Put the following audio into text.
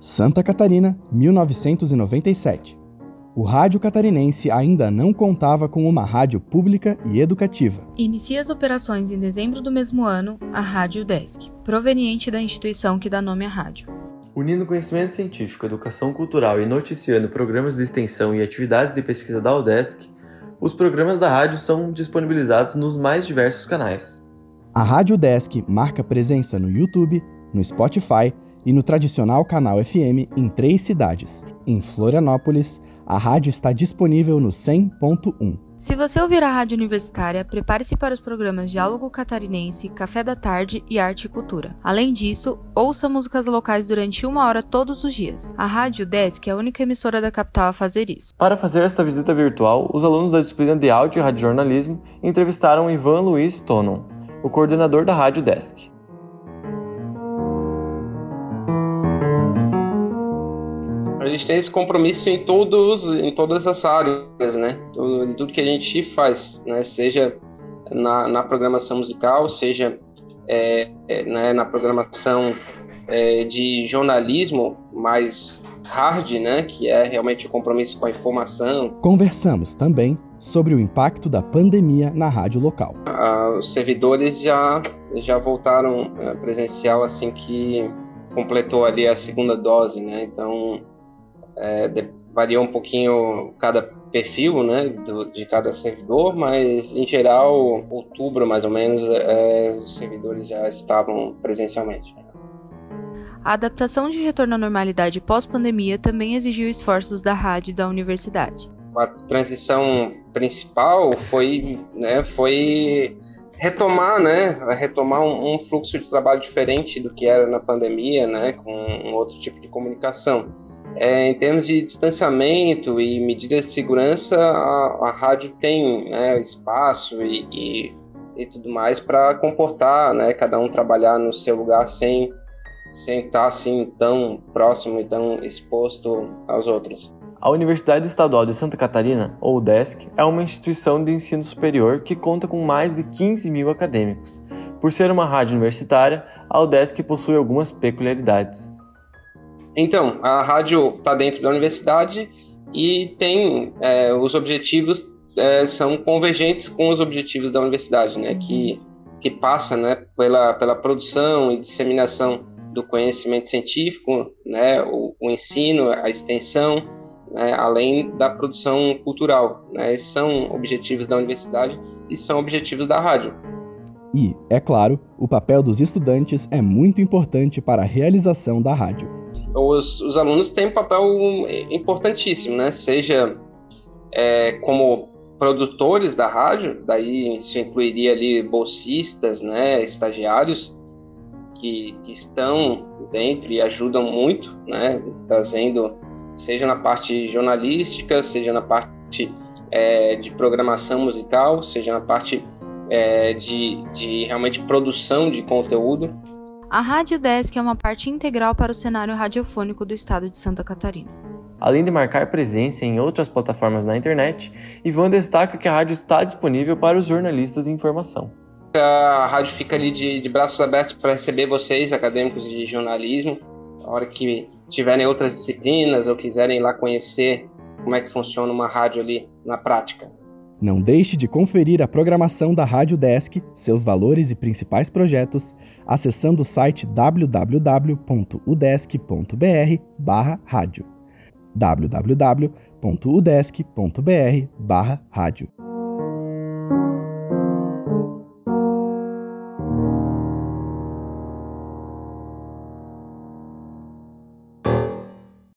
Santa Catarina, 1997. O rádio catarinense ainda não contava com uma rádio pública e educativa. Inicia as operações em dezembro do mesmo ano a Rádio Desk, proveniente da instituição que dá nome à rádio. Unindo conhecimento científico, educação cultural e noticiando programas de extensão e atividades de pesquisa da UDESC, os programas da rádio são disponibilizados nos mais diversos canais. A Rádio Desk marca presença no YouTube, no Spotify e no tradicional canal FM em três cidades. Em Florianópolis, a rádio está disponível no 100.1. Se você ouvir a rádio universitária, prepare-se para os programas Diálogo Catarinense, Café da Tarde e Arte e Cultura. Além disso, ouça músicas locais durante uma hora todos os dias. A Rádio Desk é a única emissora da capital a fazer isso. Para fazer esta visita virtual, os alunos da disciplina de Áudio e Radiojornalismo entrevistaram Ivan Luiz Tonon, o coordenador da Rádio Desk. Gente tem esse compromisso em todos, em todas as áreas, né? Tudo, tudo que a gente faz, né? Seja na, na programação musical, seja é, é, né, na programação é, de jornalismo mais hard, né? Que é realmente o compromisso com a informação. Conversamos também sobre o impacto da pandemia na rádio local. Ah, os servidores já já voltaram é, presencial assim que completou ali a segunda dose, né? Então é, de, varia um pouquinho cada perfil né, do, de cada servidor, mas em geral, outubro mais ou menos, é, os servidores já estavam presencialmente. A adaptação de retorno à normalidade pós-pandemia também exigiu esforços da rádio e da universidade. A transição principal foi, né, foi retomar, né, retomar um, um, fluxo de trabalho diferente do que era na pandemia, né, com um outro tipo de comunicação. É, em termos de distanciamento e medidas de segurança, a, a rádio tem né, espaço e, e, e, tudo mais para comportar, né, cada um trabalhar no seu lugar sem, estar assim tão próximo e tão exposto aos outros. A Universidade Estadual de Santa Catarina, ou UDESC, é uma instituição de ensino superior que conta com mais de 15 mil acadêmicos. Por ser uma rádio universitária, a UDESC possui algumas peculiaridades. Então, a rádio está dentro da universidade e tem é, os objetivos é, são convergentes com os objetivos da universidade, né? Que que passa, né, pela pela produção e disseminação do conhecimento científico, né, o, o ensino, a extensão, né, além da produção cultural. Né? Esses são objetivos da universidade e são objetivos da rádio. E, é claro, o papel dos estudantes é muito importante para a realização da rádio os, os alunos têm um papel importantíssimo, né? Seja é, como produtores da rádio, daí isso incluiria ali bolsistas, né, estagiários que, que estão dentro e ajudam muito, né, trazendo, seja na parte jornalística, seja na parte é, de programação musical, seja na parte é, de, de realmente produção de conteúdo. A Rádio Desk é uma parte integral para o cenário radiofônico do estado de Santa Catarina. Além de marcar presença em outras plataformas na internet, Ivan destaca que a rádio está disponível para os jornalistas de informação. A rádio fica ali de, de braços abertos para receber vocês, acadêmicos de jornalismo, a hora que tiverem outras disciplinas ou quiserem ir lá conhecer como é que funciona uma rádio ali na prática. Não deixe de conferir a programação da Rádio Desk, seus valores e principais projetos, acessando o site www.udesc.br/rádio. www.udesc.br/rádio.